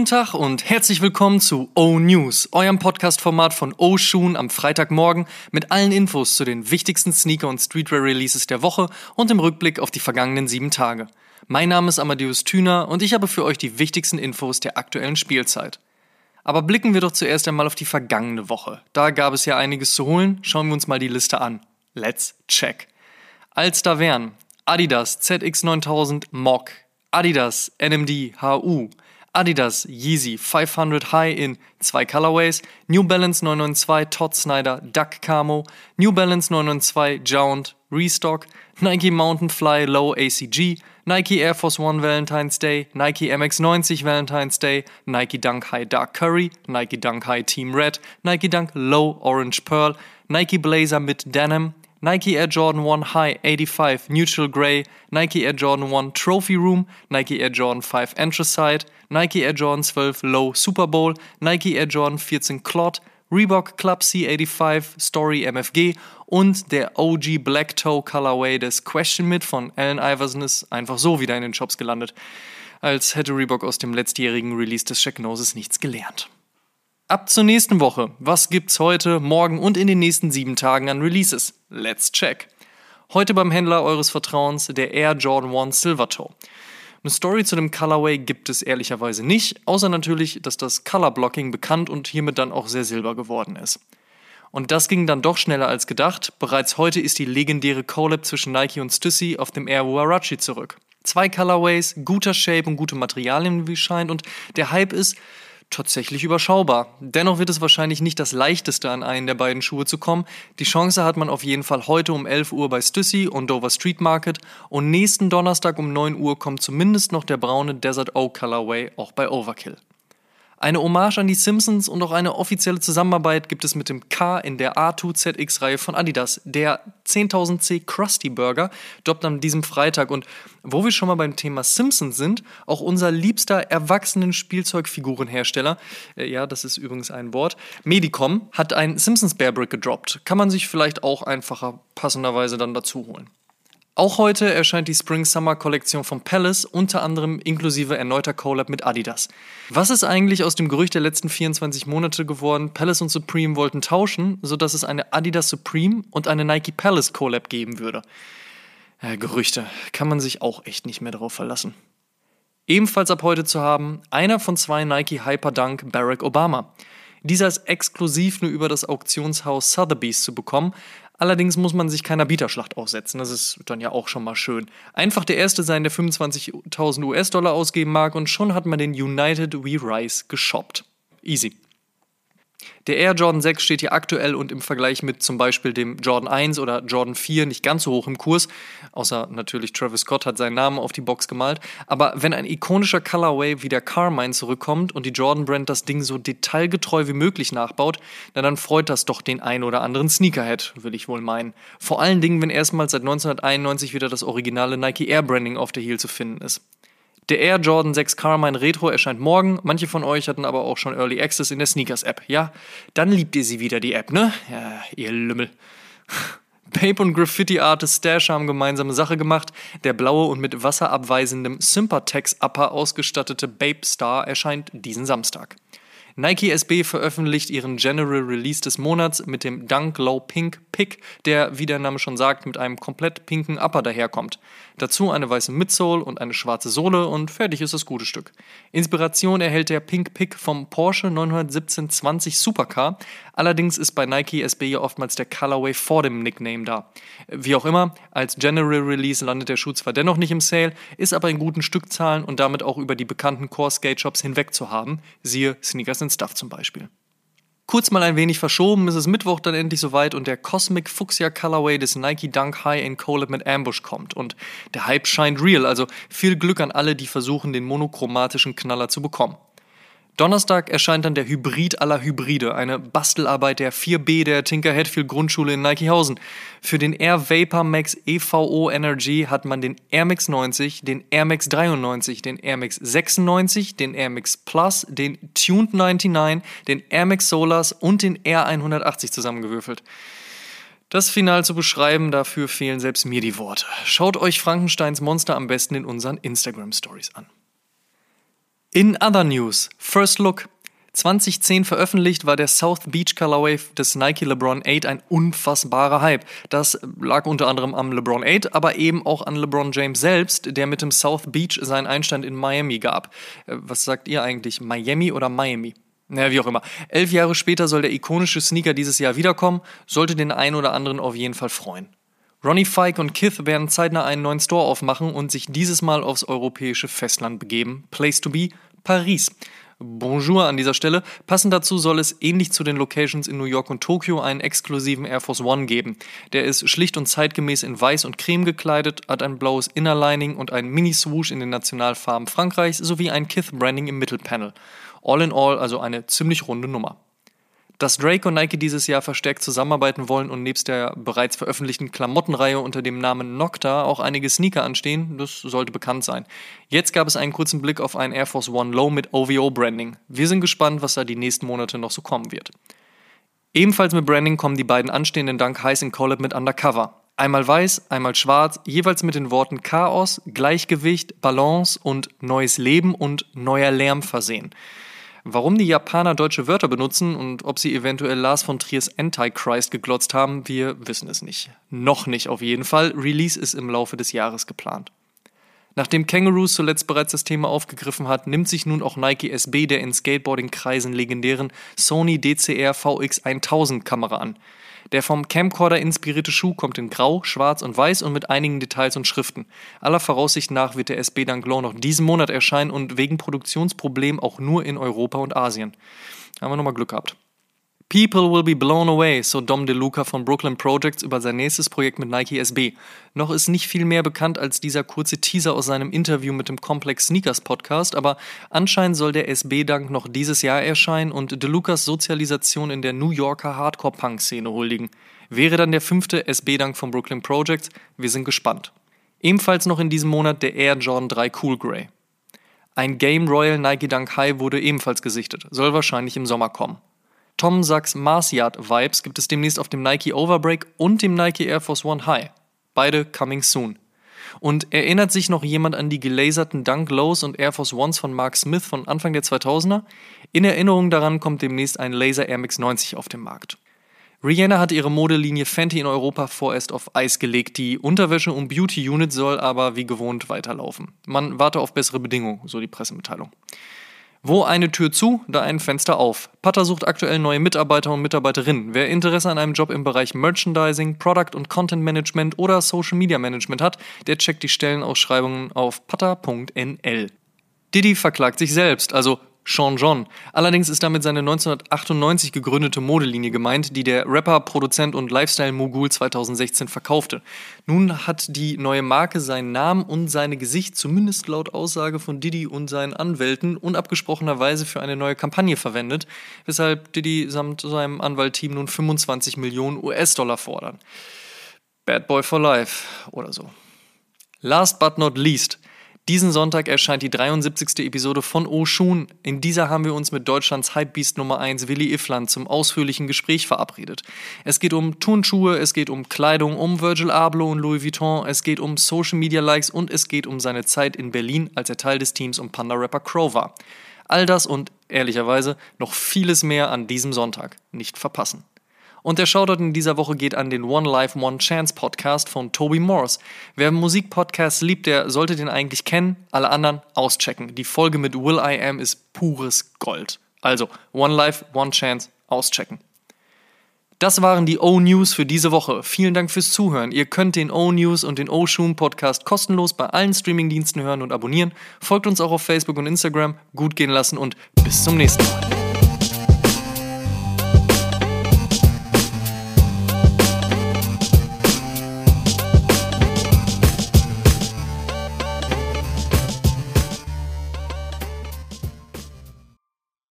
Guten Tag und herzlich willkommen zu O News, eurem Podcast-Format von O Schuhen am Freitagmorgen mit allen Infos zu den wichtigsten Sneaker- und Streetwear-Releases der Woche und im Rückblick auf die vergangenen sieben Tage. Mein Name ist Amadeus Thüner und ich habe für euch die wichtigsten Infos der aktuellen Spielzeit. Aber blicken wir doch zuerst einmal auf die vergangene Woche. Da gab es ja einiges zu holen. Schauen wir uns mal die Liste an. Let's check. Als da wären Adidas ZX9000 Mock, Adidas NMD HU, Adidas Yeezy 500 High in zwei Colorways, New Balance 992 Todd Snyder Duck Camo, New Balance 992 Jound Restock, Nike Mountain Fly Low ACG, Nike Air Force One Valentine's Day, Nike MX90 Valentine's Day, Nike Dunk High Dark Curry, Nike Dunk High Team Red, Nike Dunk Low Orange Pearl, Nike Blazer mit Denim, Nike Air Jordan 1 High 85 Neutral Grey, Nike Air Jordan 1 Trophy Room, Nike Air Jordan 5 Anthracite, Nike Air Jordan 12 Low Super Bowl, Nike Air Jordan 14 Clot, Reebok Club C85 Story MFG und der OG Black Toe Colorway des Question Mid von Allen Iverson ist einfach so wieder in den Shops gelandet, als hätte Reebok aus dem letztjährigen Release des Check Noses nichts gelernt. Ab zur nächsten Woche. Was gibt's heute, morgen und in den nächsten sieben Tagen an Releases? Let's check. Heute beim Händler eures Vertrauens der Air Jordan 1 Silvertoe. Eine Story zu dem Colorway gibt es ehrlicherweise nicht, außer natürlich, dass das Color Blocking bekannt und hiermit dann auch sehr silber geworden ist. Und das ging dann doch schneller als gedacht. Bereits heute ist die legendäre Collab zwischen Nike und Stussy auf dem Air Warachi zurück. Zwei Colorways, guter Shape und gute Materialien, wie scheint, und der Hype ist, tatsächlich überschaubar. Dennoch wird es wahrscheinlich nicht das leichteste, an einen der beiden Schuhe zu kommen. Die Chance hat man auf jeden Fall heute um 11 Uhr bei Stussy und Dover Street Market und nächsten Donnerstag um 9 Uhr kommt zumindest noch der braune Desert Oak Colorway auch bei Overkill. Eine Hommage an die Simpsons und auch eine offizielle Zusammenarbeit gibt es mit dem K in der A2ZX-Reihe von Adidas. Der 10.000C Krusty Burger droppt an diesem Freitag. Und wo wir schon mal beim Thema Simpsons sind, auch unser liebster erwachsenen Spielzeugfigurenhersteller, äh, ja, das ist übrigens ein Wort, Medicom, hat ein Simpsons Bear Brick gedroppt. Kann man sich vielleicht auch einfacher passenderweise dann dazu holen. Auch heute erscheint die Spring-Summer-Kollektion von Palace, unter anderem inklusive erneuter Collab mit Adidas. Was ist eigentlich aus dem Gerücht der letzten 24 Monate geworden? Palace und Supreme wollten tauschen, sodass es eine Adidas Supreme und eine Nike Palace Collab geben würde. Äh, Gerüchte, kann man sich auch echt nicht mehr darauf verlassen. Ebenfalls ab heute zu haben, einer von zwei Nike Hyperdunk Barack Obama. Dieser ist exklusiv nur über das Auktionshaus Sotheby's zu bekommen, Allerdings muss man sich keiner Bieterschlacht aussetzen. Das ist dann ja auch schon mal schön. Einfach der Erste sein, der 25.000 US-Dollar ausgeben mag und schon hat man den United We Rise geshoppt. Easy. Der Air Jordan 6 steht hier aktuell und im Vergleich mit zum Beispiel dem Jordan 1 oder Jordan 4 nicht ganz so hoch im Kurs, außer natürlich Travis Scott hat seinen Namen auf die Box gemalt. Aber wenn ein ikonischer Colorway wie der Carmine zurückkommt und die Jordan Brand das Ding so detailgetreu wie möglich nachbaut, na dann freut das doch den ein oder anderen Sneakerhead, will ich wohl meinen. Vor allen Dingen, wenn erstmals seit 1991 wieder das originale Nike Air Branding auf der Heel zu finden ist. Der Air Jordan 6 Carmine Retro erscheint morgen. Manche von euch hatten aber auch schon Early Access in der Sneakers App. Ja, dann liebt ihr sie wieder, die App, ne? Ja, ihr Lümmel. Babe und Graffiti Artist Stash haben gemeinsame Sache gemacht. Der blaue und mit wasserabweisendem Sympatex Upper ausgestattete Babe Star erscheint diesen Samstag. Nike SB veröffentlicht ihren General Release des Monats mit dem Dunk Low Pink Pick, der, wie der Name schon sagt, mit einem komplett pinken Upper daherkommt. Dazu eine weiße Midsole und eine schwarze Sohle und fertig ist das gute Stück. Inspiration erhält der Pink Pick vom Porsche 91720 Supercar, allerdings ist bei Nike SB ja oftmals der Colorway vor dem Nickname da. Wie auch immer, als General Release landet der Schuh zwar dennoch nicht im Sale, ist aber in guten Stückzahlen und damit auch über die bekannten Core Skate Shops hinweg zu haben, siehe Sneakers Stuff zum Beispiel. Kurz mal ein wenig verschoben, ist es Mittwoch dann endlich soweit und der Cosmic Fuchsia Colorway des Nike Dunk High in Collab mit Ambush kommt. Und der Hype scheint real, also viel Glück an alle, die versuchen, den monochromatischen Knaller zu bekommen. Donnerstag erscheint dann der Hybrid aller Hybride, eine Bastelarbeit der 4B der Tinker Hatfield Grundschule in Nikeihausen. Für den Air Vapor Max EVO Energy hat man den Air Max 90, den Air Max 93, den Air Max 96, den Air Max Plus, den Tuned 99, den Air Max Solars und den Air 180 zusammengewürfelt. Das Final zu beschreiben, dafür fehlen selbst mir die Worte. Schaut euch Frankensteins Monster am besten in unseren Instagram Stories an. In other news, First Look. 2010 veröffentlicht war der South Beach Colorway des Nike LeBron 8 ein unfassbarer Hype. Das lag unter anderem am LeBron 8, aber eben auch an LeBron James selbst, der mit dem South Beach seinen Einstand in Miami gab. Äh, was sagt ihr eigentlich, Miami oder Miami? Naja, wie auch immer. Elf Jahre später soll der ikonische Sneaker dieses Jahr wiederkommen, sollte den einen oder anderen auf jeden Fall freuen. Ronnie Fike und Kith werden zeitnah einen neuen Store aufmachen und sich dieses Mal aufs europäische Festland begeben. Place to be, Paris. Bonjour an dieser Stelle. Passend dazu soll es ähnlich zu den Locations in New York und Tokio einen exklusiven Air Force One geben. Der ist schlicht und zeitgemäß in weiß und creme gekleidet, hat ein blaues Innerlining und einen Mini-Swoosh in den Nationalfarben Frankreichs sowie ein Kith-Branding im Mittelpanel. All in all also eine ziemlich runde Nummer. Dass Drake und Nike dieses Jahr verstärkt zusammenarbeiten wollen und nebst der bereits veröffentlichten Klamottenreihe unter dem Namen Nocta auch einige Sneaker anstehen, das sollte bekannt sein. Jetzt gab es einen kurzen Blick auf einen Air Force One Low mit OVO-Branding. Wir sind gespannt, was da die nächsten Monate noch so kommen wird. Ebenfalls mit Branding kommen die beiden anstehenden Dunk Highs in Collab mit Undercover. Einmal weiß, einmal schwarz, jeweils mit den Worten Chaos, Gleichgewicht, Balance und neues Leben und neuer Lärm versehen. Warum die Japaner deutsche Wörter benutzen und ob sie eventuell Lars von Triers Antichrist geglotzt haben, wir wissen es nicht. Noch nicht auf jeden Fall. Release ist im Laufe des Jahres geplant. Nachdem Kangaroos zuletzt bereits das Thema aufgegriffen hat, nimmt sich nun auch Nike SB der in Skateboarding-Kreisen legendären Sony DCR VX 1000 Kamera an. Der vom Camcorder inspirierte Schuh kommt in Grau, Schwarz und Weiß und mit einigen Details und Schriften. Aller Voraussicht nach wird der SB Danglow noch diesen Monat erscheinen und wegen Produktionsproblemen auch nur in Europa und Asien. Haben wir nochmal Glück gehabt. People will be blown away, so Dom DeLuca von Brooklyn Projects über sein nächstes Projekt mit Nike SB. Noch ist nicht viel mehr bekannt als dieser kurze Teaser aus seinem Interview mit dem Complex Sneakers Podcast, aber anscheinend soll der SB-Dank noch dieses Jahr erscheinen und DeLucas Sozialisation in der New Yorker Hardcore-Punk-Szene huldigen. Wäre dann der fünfte SB-Dank von Brooklyn Projects? Wir sind gespannt. Ebenfalls noch in diesem Monat der Air Jordan 3 Cool Grey. Ein Game Royal Nike Dunk High wurde ebenfalls gesichtet, soll wahrscheinlich im Sommer kommen. Tom Sachs Mars Yard Vibes gibt es demnächst auf dem Nike Overbreak und dem Nike Air Force One High. Beide coming soon. Und erinnert sich noch jemand an die gelaserten Dunk Lows und Air Force Ones von Mark Smith von Anfang der 2000er? In Erinnerung daran kommt demnächst ein Laser Air Max 90 auf den Markt. Rihanna hat ihre Modelinie Fenty in Europa vorerst auf Eis gelegt. Die Unterwäsche und Beauty Unit soll aber wie gewohnt weiterlaufen. Man warte auf bessere Bedingungen, so die Pressemitteilung. Wo eine Tür zu, da ein Fenster auf. Pata sucht aktuell neue Mitarbeiter und Mitarbeiterinnen. Wer Interesse an einem Job im Bereich Merchandising, Product und Content Management oder Social Media Management hat, der checkt die Stellenausschreibungen auf pata.nl. Diddy verklagt sich selbst, also Sean John. Allerdings ist damit seine 1998 gegründete Modelinie gemeint, die der Rapper, Produzent und Lifestyle-Mogul 2016 verkaufte. Nun hat die neue Marke seinen Namen und seine Gesicht, zumindest laut Aussage von Diddy und seinen Anwälten, unabgesprochenerweise für eine neue Kampagne verwendet, weshalb Diddy samt seinem Anwaltteam nun 25 Millionen US-Dollar fordern. Bad Boy for Life oder so. Last but not least – diesen Sonntag erscheint die 73. Episode von Oshun. In dieser haben wir uns mit Deutschlands Hypebeast Nummer 1 Willi Iffland zum ausführlichen Gespräch verabredet. Es geht um Turnschuhe, es geht um Kleidung, um Virgil Abloh und Louis Vuitton, es geht um Social Media Likes und es geht um seine Zeit in Berlin, als er Teil des Teams um Panda-Rapper Crow war. All das und ehrlicherweise noch vieles mehr an diesem Sonntag. Nicht verpassen. Und der Shoutout in dieser Woche geht an den One Life, One Chance Podcast von Toby Morse. Wer Musikpodcasts liebt, der sollte den eigentlich kennen. Alle anderen auschecken. Die Folge mit Will I Am ist pures Gold. Also One Life, One Chance auschecken. Das waren die O-News für diese Woche. Vielen Dank fürs Zuhören. Ihr könnt den O-News und den O-Shoom Podcast kostenlos bei allen Streamingdiensten hören und abonnieren. Folgt uns auch auf Facebook und Instagram. Gut gehen lassen und bis zum nächsten Mal.